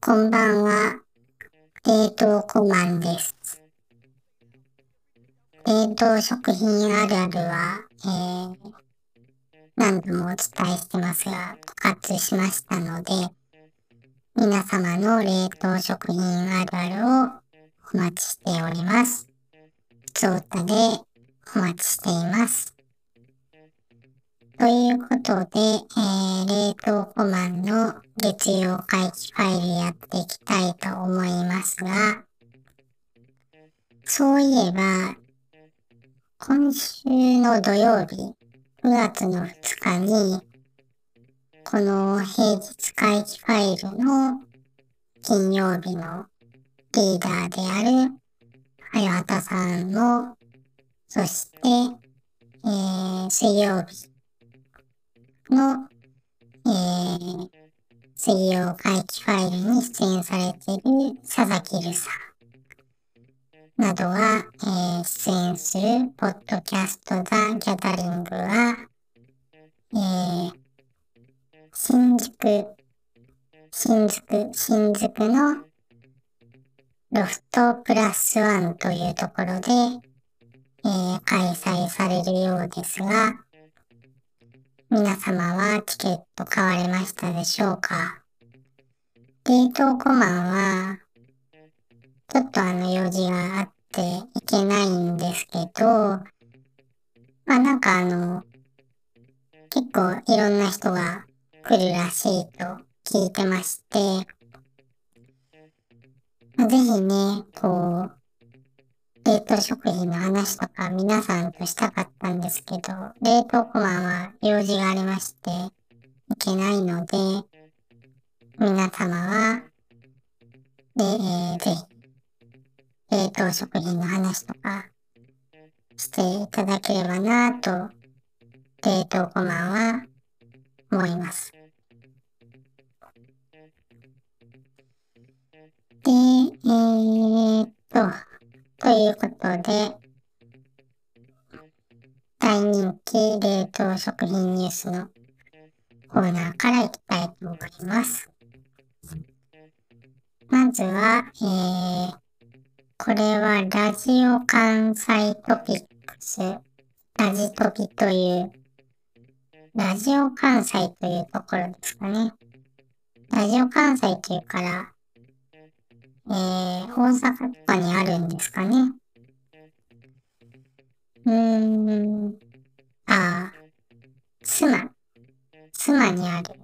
こんばんは。冷凍コマンです。冷凍食品あるあるは、えー、何度もお伝えしてますが、復活しましたので、皆様の冷凍食品あるあるをお待ちしております。ふつおたでお待ちしています。ということで、えー、冷凍コマンの月曜回帰ファイルやっていきたいと思いますが、そういえば、今週の土曜日、9月の2日に、この平日回帰ファイルの金曜日のリーダーである、はやはたさんも、そして、えー、水曜日の、えー、水曜回帰ファイルに出演されている佐々木留さんなどが、えー、出演するポッドキャストザ・ギャザリングは、えー、新宿、新宿、新宿のロフトプラスワンというところで、えー、開催されるようですが、皆様はチケット買われましたでしょうか？冷凍コマンは、ちょっとあの用事があっていけないんですけど、まあなんかあの、結構いろんな人が来るらしいと聞いてまして、ぜひね、こう、冷凍食品の話とか皆さんとしたかったんですけど、冷凍コマは用事がありまして、いけないので、皆様は、で、えー、ぜひ、冷凍食品の話とかしていただければなぁと、冷凍コマは思います。で、えー、っと、ということで、大人気冷凍食品ニュースのコーナーからいきたいと思います。まずは、えー、これはラジオ関西トピックス、ラジトピという、ラジオ関西というところですかね。ラジオ関西というから、えー、大阪とかにあるんですかね。うーん、ああ、妻、妻にある、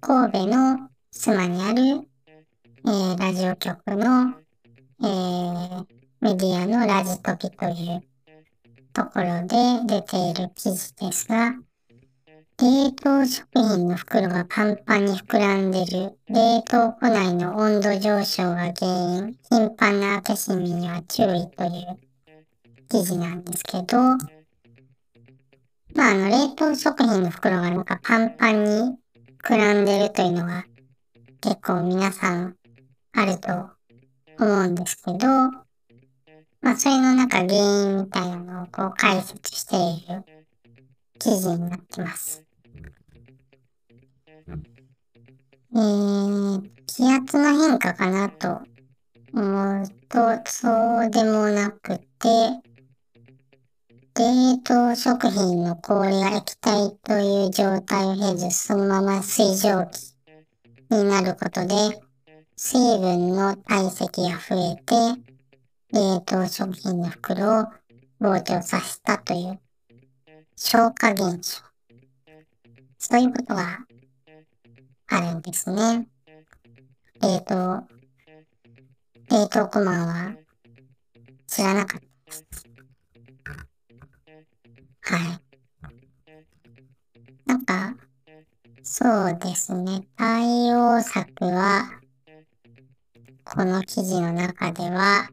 神戸の妻にある、えー、ラジオ局の、えー、メディアのラジトピというところで出ている記事ですが、冷凍食品の袋がパンパンに膨らんでる。冷凍庫内の温度上昇が原因。頻繁な開け閉めには注意という記事なんですけど、まあ、あの、冷凍食品の袋がなんかパンパンに膨らんでるというのが結構皆さんあると思うんですけど、まあ、それのなんか原因みたいなのをこう解説している記事になってます。えー、気圧の変化かなと思うと、そうでもなくて、冷凍食品の氷が液体という状態を経ず、そのまま水蒸気になることで、水分の体積が増えて、冷凍食品の袋を膨張させたという消化現象。そういうことがあるんですね。冷凍、冷凍コマンは知らなかったです。はい。なんか、そうですね。対応策は、この記事の中では、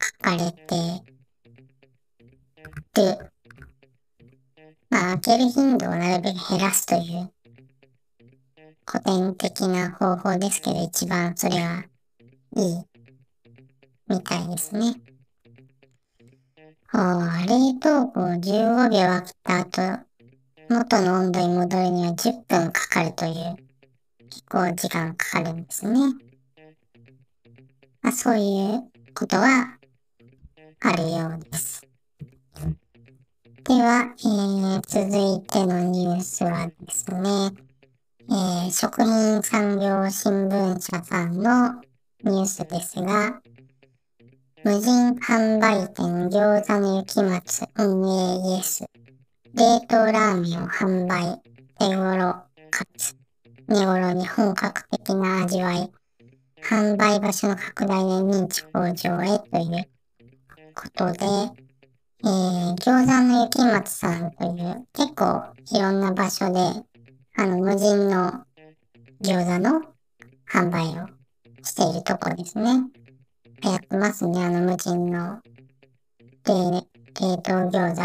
書かれてる。る頻度をなるべく減らすという古典的な方法ですけど、一番それはいいみたいですね。冷凍庫を15秒開けた後、元の温度に戻るには10分かかるという結構時間かかるんですね。まあ、そういうことはあるようです。では、えー、続いてのニュースはですね、えー、食品産業新聞社さんのニュースですが、無人販売店餃子の雪松運営イエス、冷凍ラーメンを販売、手頃かつ、寝頃に本格的な味わい、販売場所の拡大で認知向上へということで、えー、餃子の雪松さんという結構いろんな場所で、あの、無人の餃子の販売をしているとこですね。やってますね、あの無人の冷冷凍餃子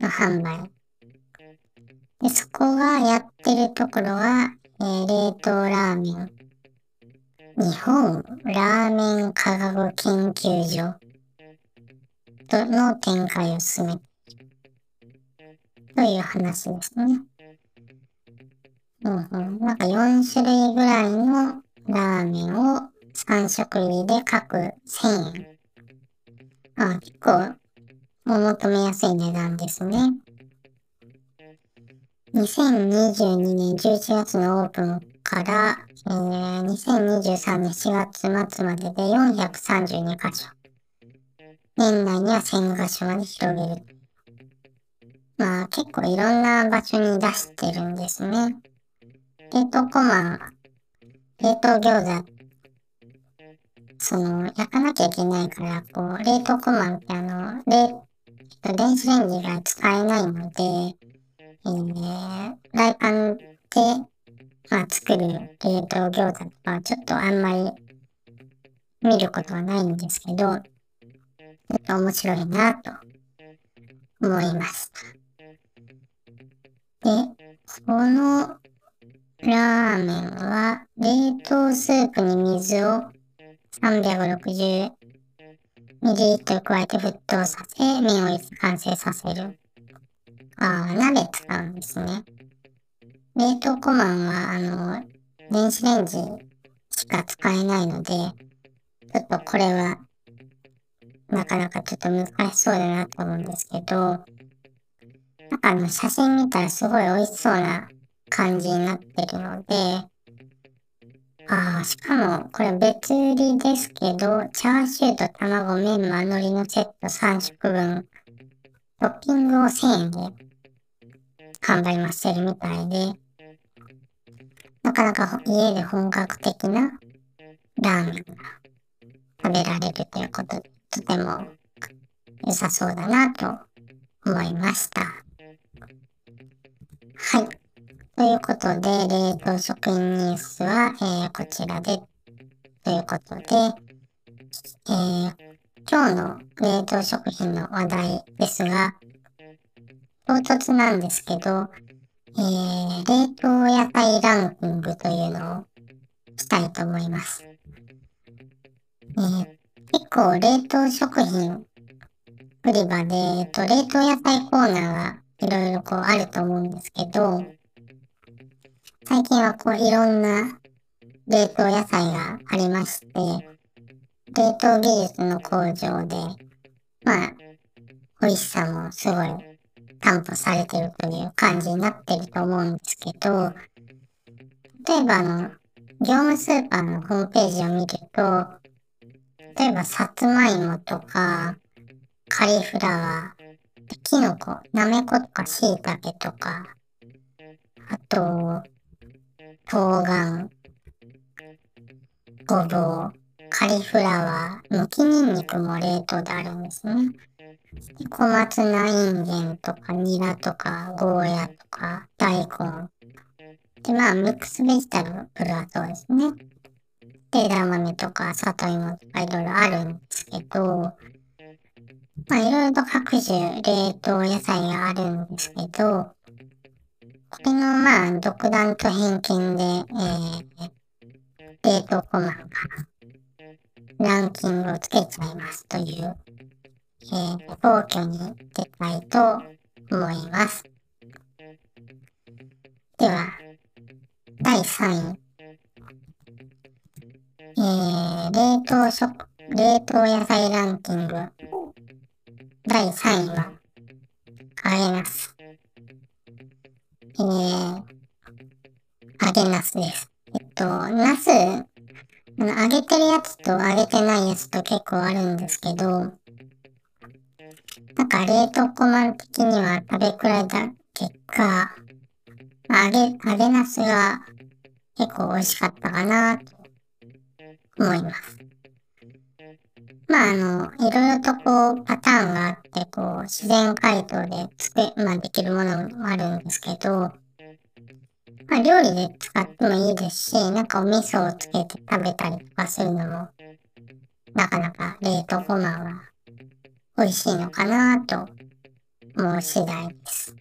の販売。で、そこがやってるところは、えー、冷凍ラーメン。日本ラーメン科学研究所との展開を進めてという話ですね。うんうん。なんか4種類ぐらいのラーメンを3食入りで各1000円。あ、結構お求めやすい値段ですね。2022年11月のオープンから、えー、2023年4月末までで432箇所。年内には1000箇所まで広げる。まあ結構いろんな場所に出してるんですね。冷凍コマン、冷凍餃子その、焼かなきゃいけないから、こう、冷凍庫マンってあの、冷、電子レンジが使えないので、えー、フライパンで、まあ、作る冷凍餃子とか、ちょっとあんまり見ることはないんですけど、えっと面白いなと思いました。で、このラーメンは冷凍スープに水を360ミリリットル加えて沸騰させ、麺を完成させる。ああ、鍋使うんですね。冷凍コマンは、あの、電子レンジしか使えないので、ちょっとこれは、なかなかちょっと難しそうだなと思うんですけど、なんかあの、写真見たらすごい美味しそうな感じになってるので、ああ、しかも、これ別売りですけど、チャーシューと卵、メンマ、海苔のセット3食分、トッピングを1000円で販売もしてるみたいで、なかなか家で本格的なラーメンが食べられるということで、とても良さそうだなと思いました。はい。ということで、冷凍食品ニュースは、えー、こちらで、ということで、えー、今日の冷凍食品の話題ですが、唐突なんですけど、えー、冷凍野菜ランキングというのをしたいと思います。えー、結構冷凍食品売り場で、えっと、冷凍野菜コーナーがいろいろこうあると思うんですけど、最近はこういろんな冷凍野菜がありまして、冷凍技術の工場で、まあ、美味しさもすごい担保されてるという感じになってると思うんですけど、例えばあの、業務スーパーのホームページを見ると、例えばさつまいもとか、カリフラワー、キノコ、なめことかしいたけとか、あと、冬瓜、ごぼう、カリフラワー、むきにんにくも冷凍であるんですね。小松菜インゲンとかニラとかゴーヤとか大根。で、まあ、ミックスベジタルブルはそうですね。で、枝豆とか里芋とかいろいろあるんですけど、まあ、いろいろと各種冷凍野菜があるんですけど、これのまあ独断と偏見で、えー、冷凍コマンがランキングをつけちゃいますという、えー、暴挙に出たいと思います。ナスです。えっと、ナス、あの、揚げてるやつと揚げてないやつと結構あるんですけど、なんか冷凍庫マン的には食べ比べた結果、揚げ、揚げナスが結構美味しかったかなと思います。まああの、いろいろとこうパターンがあって、こう自然解凍でつく、まあできるものもあるんですけど、まあ料理で使ってもいいですし、なんかお味噌をつけて食べたりとかするのも、なかなか冷凍ごまは美味しいのかなと思う次第です。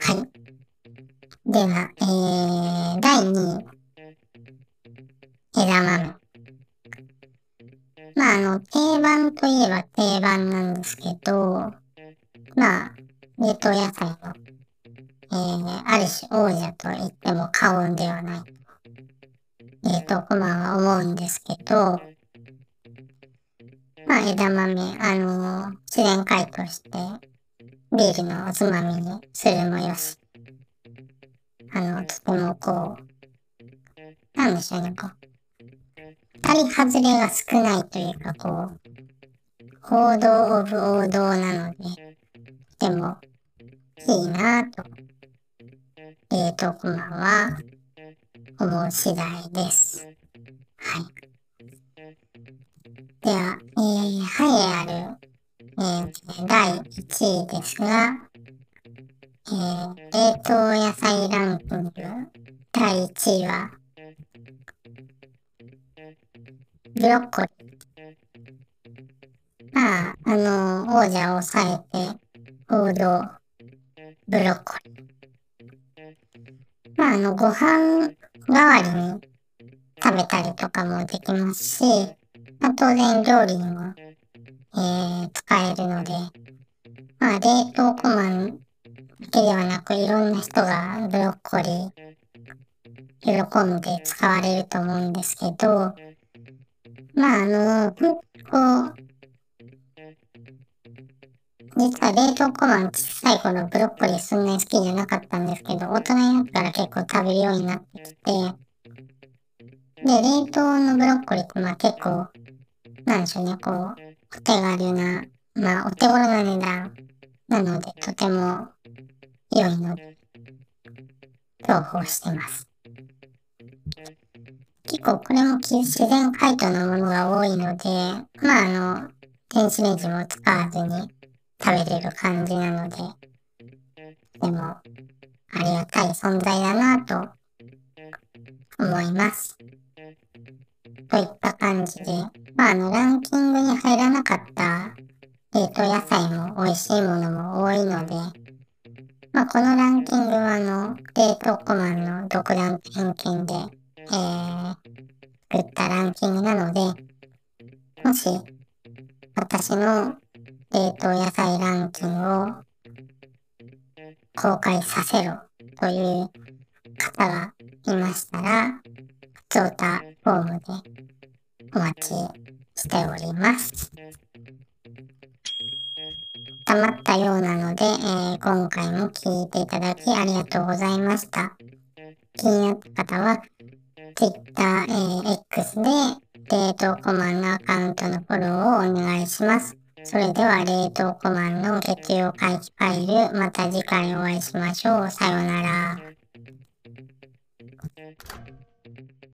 はい。では、えー、第2位。枝豆。まあ、あの、定番といえば定番なんですけど、まあ、冷凍野菜の、えー、ある種王者と言っても過言ではない。冷凍コマは思うんですけど、まあ、枝豆、あのー、自然解凍して、ビールのおつまみにするもよし、あの、とてもこう、なんでしょうね、こう、当たり外れが少ないというか、こう、王道オブ王道なので、でも、いいなぁと、冷凍コマは思う次第です。はい。では、えー、はいある、えー、第1位ですが、えー、冷凍野菜ランキング第1位は、ブロッコリー。まあ、あの、王者を抑えて、王道、ブロッコリー。の、ご飯代わりに食べたりとかもできますし、まあ、当然料理にも、えー、使えるので、まあ、冷凍コマンだけではなく、いろんな人がブロッコリー、喜んで使われると思うんですけど、まあ、あの、こう、実は冷凍コマン小さい頃ブロッコリーそんなに好きじゃなかったんですけど、大人になったら結構食べるようになってきて、で、冷凍のブロッコリーってまあ結構、なんでしょうね、こう、お手軽な、まあお手頃な値段なので、とても良いので、重宝してます。結構これも自然解凍のものが多いので、まああの、電子レンジも使わずに食べれる感じなので、でも、ありがたい存在だなと思います。といった感じで、まああの、ランキングに入らなかった冷凍野菜も美味しいものも多いので、まあこのランキングはあの、冷凍コマンの独断偏見で、えー、作ったランキングなので、もし、私の冷凍野菜ランキングを公開させろという方がいましたら、普通タフォームでお待ちしております。溜まったようなので、えー、今回も聞いていただきありがとうございました。気になった方は、Twitter、えー、X で冷凍コマンのアカウントのフォローをお願いします。それでは冷凍コマンの月曜回帰ファイル、また次回お会いしましょう。さようなら。